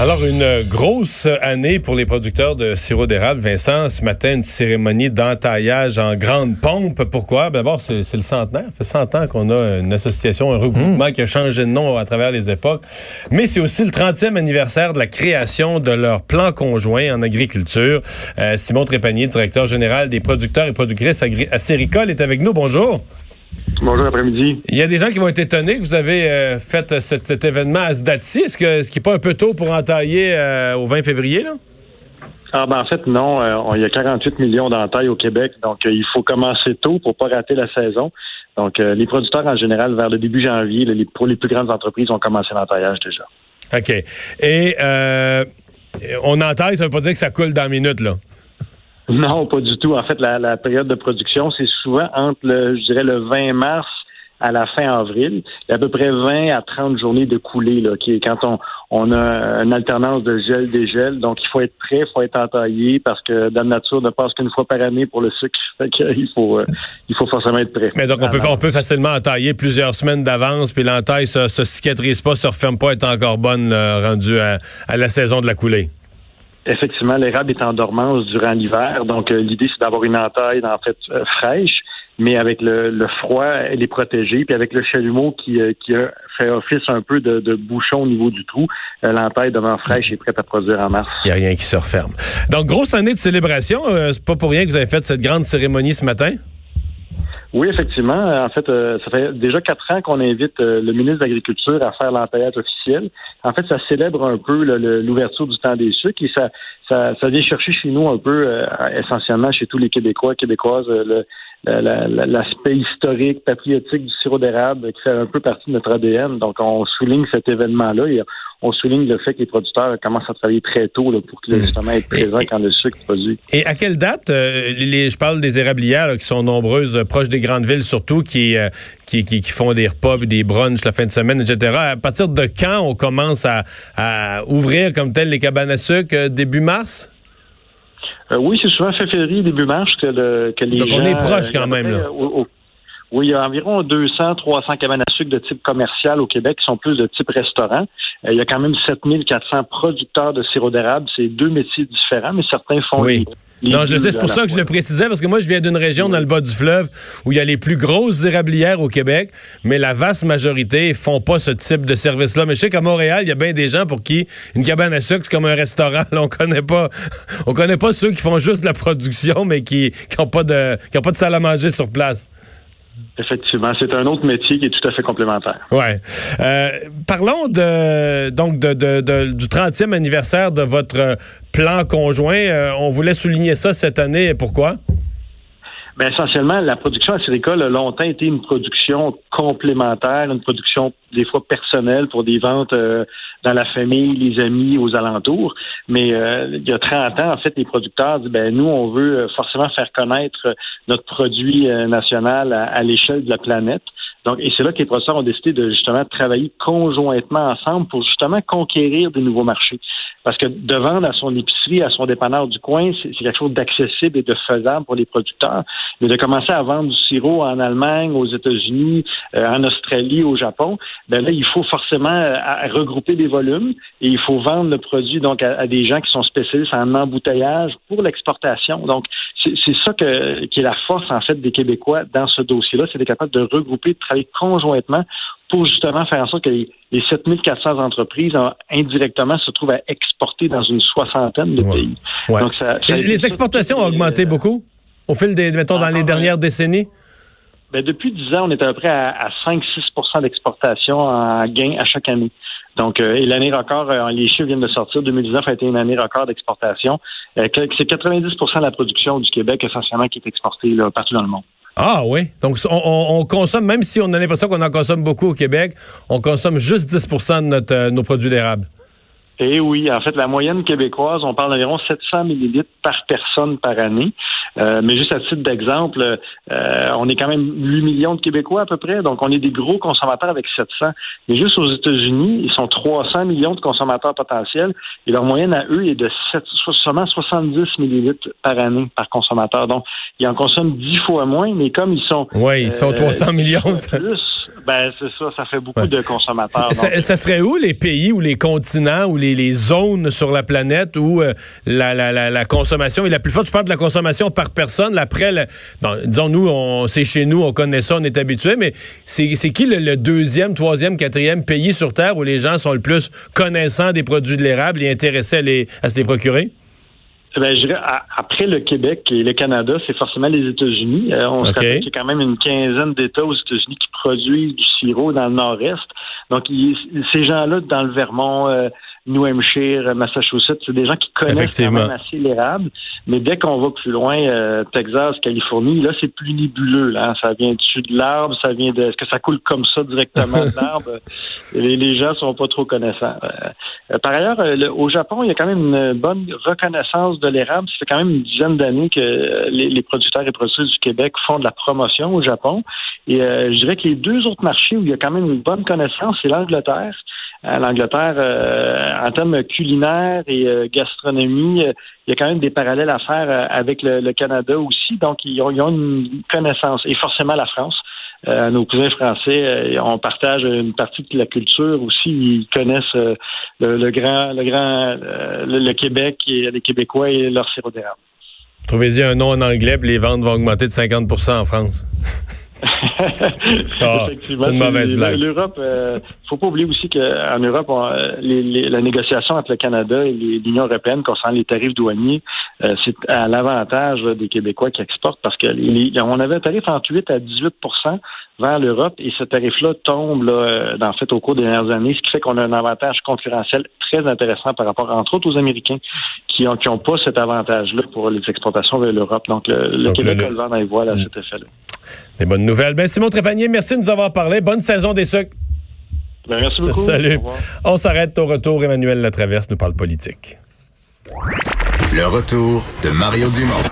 Alors, une grosse année pour les producteurs de sirop d'érable. Vincent, ce matin, une cérémonie d'entaillage en grande pompe. Pourquoi? Ben, d'abord, c'est le centenaire. Ça fait 100 ans qu'on a une association, un regroupement qui a changé de nom à travers les époques. Mais c'est aussi le 30e anniversaire de la création de leur plan conjoint en agriculture. Euh, Simon Trépanier, directeur général des producteurs et productrices à est avec nous. Bonjour. Bonjour après-midi. Il y a des gens qui vont être étonnés que vous avez euh, fait cet, événement à ce date-ci. Est-ce que ce qui n'est pas un peu tôt pour entailler euh, au 20 février, là? Ah ben en fait, non. Euh, il y a 48 millions d'entailles au Québec, donc il faut commencer tôt pour pas rater la saison. Donc, les producteurs, en général, vers le début janvier, pour les plus grandes entreprises, ont commencé l'entaillage déjà. OK. Et on entaille, ça veut pas dire que ça coule dans la minute, là? Non, pas du tout. En fait, la, période de production, c'est souvent entre le, je dirais, le 20 mars à la fin avril. Il y a à peu près 20 à 30 journées de coulée, là, qui est quand on, on a une alternance de gel-dégel. Donc, il faut être prêt, il faut être entaillé parce que dans la nature ne passe qu'une fois par année pour le sucre. Fait il faut, euh, il faut forcément être prêt. Mais donc, on peut, on peut facilement entailler plusieurs semaines d'avance, puis l'entaille se, se cicatrise pas, se referme pas, est encore bonne, rendue à, à la saison de la coulée. Effectivement, l'érable est en dormance durant l'hiver, donc euh, l'idée c'est d'avoir une entaille en fait euh, fraîche, mais avec le, froid, elle est protégée, puis avec le chalumeau qui, euh, qui fait office un peu de, bouchon au niveau du trou, l'entaille devant fraîche est prête à produire en mars. Il n'y a rien qui se referme. Donc grosse année de célébration, c'est pas pour rien que vous avez fait cette grande cérémonie ce matin. Oui, effectivement. En fait, euh, ça fait déjà quatre ans qu'on invite euh, le ministre de l'Agriculture à faire l'entaillage officiel. En fait, ça célèbre un peu l'ouverture du temps des sucres et ça, ça, ça, vient chercher chez nous un peu, euh, essentiellement chez tous les Québécois, Québécoises, le, l'aspect historique, patriotique du sirop d'érable qui fait un peu partie de notre ADN. Donc, on souligne cet événement-là et on souligne le fait que les producteurs commencent à travailler très tôt là, pour que, hmm. justement être présents quand le sucre est produit. Et à quelle date, euh, les, je parle des érablières qui sont nombreuses, euh, proches des grandes villes surtout, qui, euh, qui, qui, font des repas, des brunchs la fin de semaine, etc. À partir de quand on commence à, à ouvrir comme tel les cabanes à sucre? Début mars? Euh, oui, c'est souvent fin février, début mars que, le, que les Donc on est proche quand même. Là. Oui, il y a environ 200, 300 cabanes à sucre de type commercial au Québec qui sont plus de type restaurant. Euh, il y a quand même 7400 producteurs de sirop d'érable. C'est deux métiers différents, mais certains font oui non, je sais, c'est pour ça que je le précisais, parce que moi, je viens d'une région dans le bas du fleuve où il y a les plus grosses érablières au Québec, mais la vaste majorité font pas ce type de service-là. Mais je sais qu'à Montréal, il y a bien des gens pour qui une cabane à sucre, c'est comme un restaurant. on connaît pas, on connaît pas ceux qui font juste la production, mais qui, qui ont pas de, qui ont pas de salle à manger sur place. Effectivement, c'est un autre métier qui est tout à fait complémentaire. Ouais. Euh, parlons de donc de, de, du 30e anniversaire de votre plan conjoint. Euh, on voulait souligner ça cette année. Pourquoi? Bien, essentiellement, la production acéricole a longtemps été une production complémentaire, une production des fois personnelle pour des ventes euh, dans la famille, les amis, aux alentours. Mais euh, il y a 30 ans, en fait, les producteurs disent, ben nous, on veut forcément faire connaître notre produit national à l'échelle de la planète. Donc, et c'est là que les professeurs ont décidé de justement travailler conjointement ensemble pour justement conquérir des nouveaux marchés. Parce que de vendre à son épicerie, à son dépanneur du coin, c'est quelque chose d'accessible et de faisable pour les producteurs. Mais de commencer à vendre du sirop en Allemagne, aux États-Unis, euh, en Australie, au Japon, ben là, il faut forcément euh, regrouper des volumes et il faut vendre le produit donc à, des gens qui sont spécialistes en embouteillage pour l'exportation. Donc, c'est ça que, qui est la force en fait des Québécois dans ce dossier-là, c'est d'être capable de regrouper, de travailler conjointement pour justement faire en sorte que les, 7400 entreprises indirectement se trouvent à exporter dans une soixantaine de pays. les, exportations ont augmenté beaucoup au fil des, mettons, dans les dernières décennies? Ben, depuis 10 ans, on est à peu près à, 5-6% d'exportation en gain à chaque année. Donc, euh, et l'année record, euh, les chiffres viennent de sortir. 2019 a été une année record d'exportation. Euh, c'est 90% de la production du Québec essentiellement qui est exportée partout dans le monde. Ah oui. Donc, on, consomme, même si on a l'impression qu'on en consomme beaucoup au Québec, on consomme juste 10% de notre, nos produits d'érable. Eh oui, en fait, la moyenne québécoise, on parle d'environ 700 millilitres par personne par année. Euh, mais juste à titre d'exemple, euh, on est quand même 8 millions de Québécois à peu près, donc on est des gros consommateurs avec 700. Mais juste aux États-Unis, ils sont 300 millions de consommateurs potentiels et leur moyenne à eux est de 7, seulement 70 millilitres par année par consommateur. Donc, ils en consomment 10 fois moins, mais comme ils sont... Oui, ils sont 300 euh, millions. Plus, ben, c'est ça, ça fait beaucoup de consommateurs. Ça, serait où les pays ou les continents ou les, les zones sur la planète où la, la, la, la, consommation est la plus forte? Je parle de la consommation par personne. Après, disons, nous, c'est chez nous, on connaît ça, on est habitué, mais c'est, qui le, deuxième, troisième, quatrième pays sur Terre où les gens sont le plus connaissants des produits de l'érable et intéressés à, les, à se les procurer? Ben, je dirais, après le Québec et le Canada, c'est forcément les États-Unis. Euh, on se rappelle qu'il y a quand même une quinzaine d'États aux États-Unis qui produisent du sirop dans le nord-est. Donc, ces gens-là, dans le Vermont, euh, New Hampshire, Massachusetts, c'est des gens qui connaissent quand même assez l'érable. Mais dès qu'on va plus loin, euh, Texas, Californie, là, c'est plus nébuleux. Là. Ça vient dessus de l'arbre, ça vient de. Est-ce que ça coule comme ça directement de l'arbre? les, les, gens sont pas trop connaissants. Euh, par ailleurs, euh, au Japon, il y a quand même une bonne reconnaissance de l'érable. Ça fait quand même une dizaine d'années que les, les, producteurs et productrices du Québec font de la promotion au Japon. Et je dirais que les deux autres marchés où il y a quand même une bonne connaissance, c'est l'Angleterre l'Angleterre, euh, en termes culinaires et euh, gastronomie, euh, il y a quand même des parallèles à faire avec le, Canada aussi. Donc, ils ont, une connaissance. Et forcément, la France. nos cousins français, on partage une partie de la culture aussi. Ils connaissent le, grand, le grand, le, Québec et les Québécois et leur sirop. Trouvez-y un nom en anglais, les ventes vont augmenter de 50 en France. Ah, c'est une mauvaise blague. L'Europe, euh, faut pas oublier aussi qu'en Europe, euh, la négociation entre le Canada et l'Union européenne concernant les tarifs douaniers, euh, c'est à l'avantage des Québécois qui exportent parce que on avait un tarif entre 8 à 18% vers l'Europe et ce tarif-là tombe là, euh, en fait au cours des dernières années, ce qui fait qu'on a un avantage concurrentiel très intéressant par rapport entre autres aux Américains qui n'ont qui ont pas cet avantage-là pour les exportations vers l'Europe. Donc le, Québec a le vent dans les voiles à cet effet-là. Des bonnes nouvelles. Ben, Simon Trépanier, merci de nous avoir parlé. Bonne saison des sucres. Ben, merci beaucoup. Salut. On s'arrête au retour. Emmanuel Latraverse nous parle politique. Le retour de Mario Dumont.